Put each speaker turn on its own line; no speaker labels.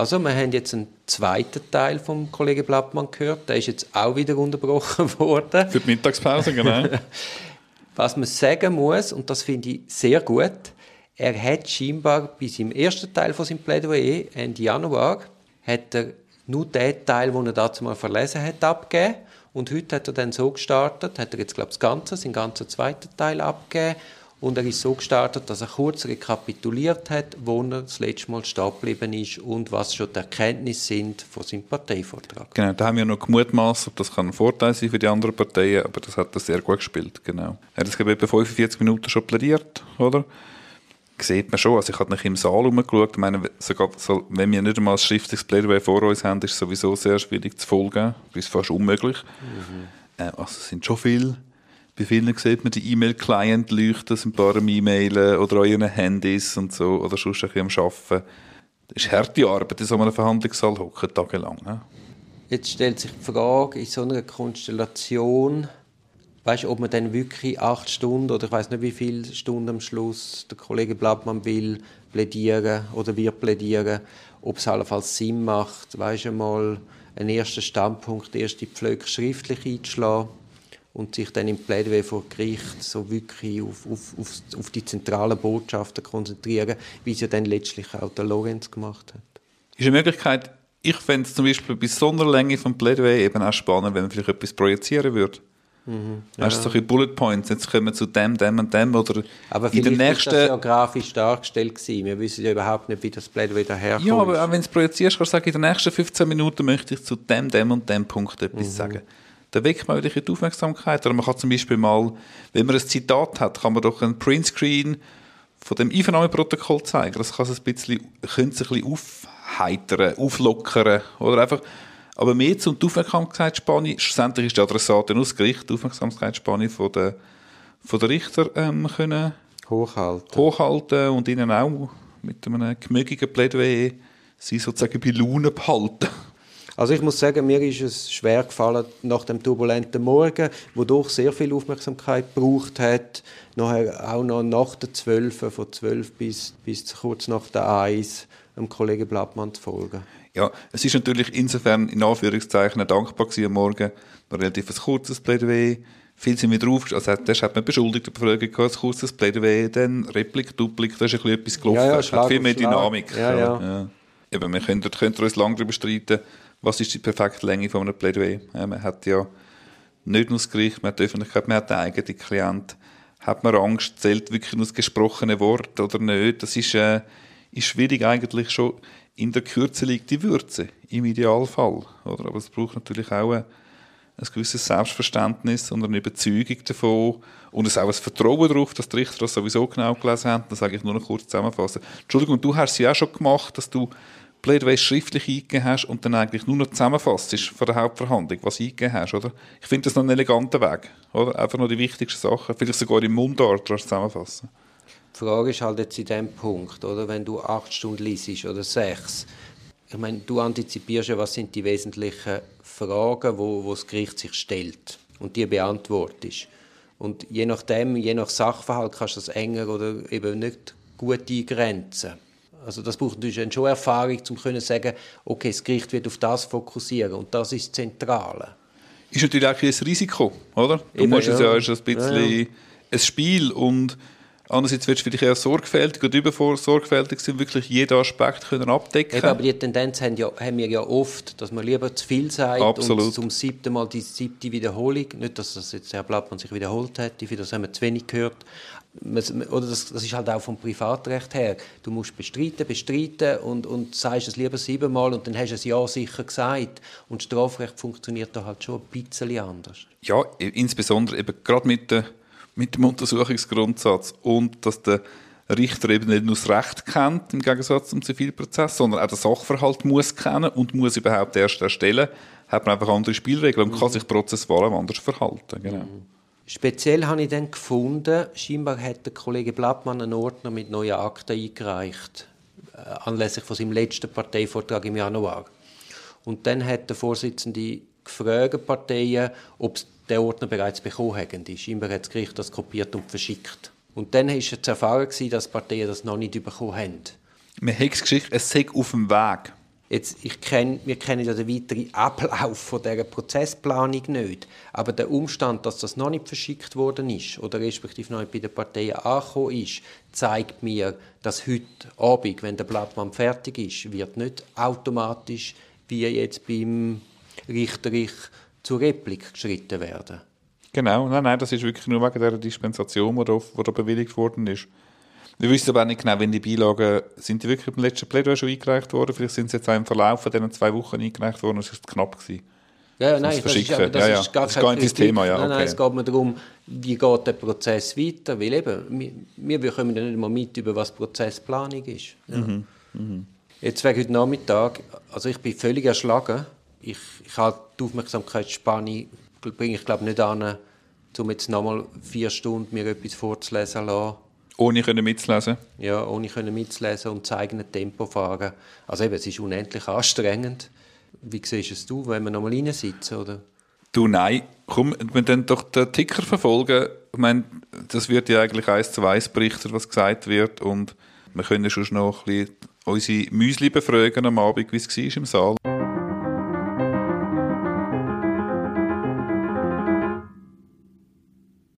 Also, wir haben jetzt einen zweiten Teil vom Kollegen Blattmann gehört. Der ist jetzt auch wieder unterbrochen worden.
Für die Mittagspause, genau.
Was man sagen muss, und das finde ich sehr gut, er hat scheinbar bei seinem ersten Teil von seinem Plädoyer, Ende Januar, hat er nur den Teil, den er dazu mal verlesen hat, abgegeben. Und heute hat er dann so gestartet, hat er jetzt, glaube ich, das Ganze, seinen ganzen zweiten Teil abgegeben. Und er ist so gestartet, dass er kurz rekapituliert hat, wo er das letzte Mal stehen geblieben ist und was schon die Erkenntnisse sind von seinem Parteivortrag.
Genau, da haben wir noch gemutmaßt, ob das ein Vorteil sein für die anderen Parteien, aber das hat er sehr gut gespielt, genau. Er hat es, etwa 45 Minuten schon plädiert, oder? sieht man schon. Also ich habe nicht im Saal herumgeschaut. Ich meine, sogar, so, wenn wir nicht einmal ein schriftliches Plädoyer vor uns haben, ist es sowieso sehr schwierig zu folgen, bis fast unmöglich. Mhm. Äh, also es sind schon viele. Bei vielen sieht man die E-Mail-Client leuchten, ein paar E-Mailen oder an ihren Handys und so, oder sonst ein bisschen am Arbeiten. Das ist harte Arbeit in so einem Verhandlungssaal hocken, tagelang. Ne?
Jetzt stellt sich die Frage, in so einer Konstellation, weißt, ob man dann wirklich acht Stunden oder ich weiß nicht wie viele Stunden am Schluss der Kollege Blattmann will plädieren oder wir plädieren, ob es allenfalls Sinn macht, weißt du mal, einen ersten Standpunkt, erste Pflöcke schriftlich einzuschlagen und sich dann im Plädoyer vor Gericht so wirklich auf, auf, auf, auf die zentralen Botschaften konzentrieren, wie es ja dann letztlich auch der Lorenz gemacht hat.
Ist eine Möglichkeit, ich fände es zum Beispiel bei so einer Länge vom Plädoyer eben auch spannend, wenn man vielleicht etwas projizieren würde. Mhm, ja. Weißt du, solche Bullet Points, jetzt kommen wir zu dem, dem und dem oder
aber in der nächsten... ist das ja grafisch dargestellt gewesen. Wir wissen ja überhaupt nicht, wie das Blatt wieder herkommt.
Ja, aber auch wenn du es projizierst, kannst du sagen, in den nächsten 15 Minuten möchte ich zu dem, dem und dem Punkt etwas mhm. sagen. Da weckt man wirklich die Aufmerksamkeit. Oder man kann zum Beispiel mal, wenn man ein Zitat hat, kann man doch ein Printscreen von dem Einvernahmeprotokoll zeigen. Das kann es ein bisschen, könnte es ein bisschen aufheitern, auflockern oder einfach aber mehr zum Aufmerksamkeitsspanne, schlussendlich ist die Adressatin aus Gericht die Aufmerksamkeitsspanne von der, von der Richter ähm, können
hochhalten.
hochhalten und ihnen auch mit einem gemögigen Plädoyer sie sozusagen bei Laune behalten.
Also ich muss sagen, mir ist es schwer gefallen nach dem turbulenten Morgen, wo doch sehr viel Aufmerksamkeit gebraucht hat, nachher auch noch nach der 12, von 12 bis, bis kurz nach der 1, dem Kollegen Blattmann zu folgen.
Ja, es ist natürlich insofern in Anführungszeichen dankbar gewesen am Morgen. Ein relativ kurzes Plädoyer. Viel sind wir drauf, also das hat man beschuldigt, Befragung gehabt, ein kurzes Plädoyer, dann Replik, Duplik, da ist ein bisschen etwas gelaufen. Ja, ja, hat viel mehr Dynamik.
Ja, ja. ja.
Eben, wir können, können uns lange darüber streiten, was ist die perfekte Länge von einem Plädoyer. Ja, man hat ja nicht nur das Gericht, man hat die Öffentlichkeit, man hat den eigenen Klient. Hat man Angst, zählt wirklich nur das gesprochene Wort oder nicht? Das ist, äh, ist schwierig eigentlich schon in der Kürze liegt die Würze, im Idealfall. Oder? Aber es braucht natürlich auch ein, ein gewisses Selbstverständnis und eine Überzeugung davon und es auch ein Vertrauen darauf, dass die Richter das sowieso genau gelesen haben. Das sage ich nur noch kurz zusammenfassen. Entschuldigung, du hast es ja auch schon gemacht, dass du Plädoyer schriftlich eingegeben hast und dann eigentlich nur noch zusammenfasst von der Hauptverhandlung, was du eingegeben hast, oder? Ich finde das noch einen eleganten Weg, oder? Einfach nur die wichtigsten Sachen, vielleicht sogar im Mundart zusammenfassen.
Die Frage ist halt jetzt in dem Punkt, oder? Wenn du acht Stunden liest oder sechs, ich meine, du antizipierst ja, was sind die wesentlichen Fragen, wo, wo das Gericht sich stellt und die beantwortest. Und je nachdem, je nach Sachverhalt kannst du das enger oder eben nicht gut eingrenzen. Also das braucht natürlich schon Erfahrung, um zu sagen, okay, das Gericht wird auf das fokussieren und das ist das Zentrale.
Ist natürlich auch ein Risiko, oder? Du eben, musst ja. es ja, ist ein bisschen ja, ein Spiel und Andererseits wirst du vielleicht eher sorgfältig oder übersorgfältig sind, wirklich jeden Aspekt können abdecken
Eben, aber die Tendenz haben, ja, haben wir ja oft, dass man lieber zu viel sagt
Absolut. und
zum siebten Mal die siebte Wiederholung, nicht, dass das jetzt Herr Blattmann sich wiederholt hat, ich das haben wir zu wenig gehört, oder das, das, ist halt auch vom Privatrecht her. Du musst bestreiten, bestreiten und, und sagst es lieber siebenmal und dann hast du es ja sicher gesagt. Und Strafrecht funktioniert da halt schon ein bisschen anders.
Ja, insbesondere eben gerade mit der mit dem Untersuchungsgrundsatz und dass der Richter eben nicht nur das Recht kennt, im Gegensatz zum Zivilprozess, sondern auch den Sachverhalt muss kennen und muss überhaupt erst erstellen, hat man einfach andere Spielregeln und mhm. kann sich prozessual anders verhalten. Genau. Mhm.
Speziell habe ich dann gefunden, scheinbar hat der Kollege Blattmann einen Ordner mit neuen Akten eingereicht, äh, anlässlich von seinem letzten Parteivortrag im Januar. Und dann hat der Vorsitzende gefragt, Parteien, ob sie den Ordner bereits bekommen haben. Scheinbar hat das Gericht das kopiert und verschickt. Und dann war es erfahren, dass Parteien das noch nicht bekommen haben.
Man hat es geschickt, es sei auf dem Weg.
Jetzt, ich kenn, wir kennen ja den weiteren Ablauf von dieser Prozessplanung nicht. Aber der Umstand, dass das noch nicht verschickt worden ist oder respektive noch nicht bei den Parteien angekommen ist, zeigt mir, dass heute Abend, wenn der Blattmann fertig ist, wird nicht automatisch wie jetzt beim Richterich zur Replik geschritten werden.
Genau, nein, nein, das ist wirklich nur wegen der Dispensation, die da, bewilligt worden ist. Wir wissen aber auch nicht genau, wenn die Beilagen, sind die wirklich im letzten Plädoyer schon eingereicht worden? Vielleicht sind sie jetzt auch im Verlauf von diesen zwei Wochen eingereicht worden, es ist knapp gewesen.
Ja, nein, das, ist, das
ja, ja.
ist gar
das kein
das
Thema, ja.
Nein,
okay.
nein, es geht mir darum, wie geht der Prozess weiter, weil eben, wir, wir kommen ja nicht mal mit, über was Prozessplanung ist. Ja. Mhm. Mhm. Jetzt wegen heute Nachmittag, also ich bin völlig erschlagen, ich, ich habe die Aufmerksamkeitsspanne, bringe ich glaube nicht an, um jetzt nochmal vier Stunden mir etwas vorzulesen lassen
ohne können mitzulesen?
Ja, ohne können mitzulesen und zu eigenem Tempo fahren. Also eben, es ist unendlich anstrengend. Wie siehst es du, wenn wir nochmal reinsitzen, oder?
Du, nein. Komm, wir dann doch den Ticker verfolgen. Ich meine, das wird ja eigentlich eins zu eins berichtet, was gesagt wird. Und wir können schon noch ein bisschen unsere Müsli befragen am Abend, wie es war im Saal.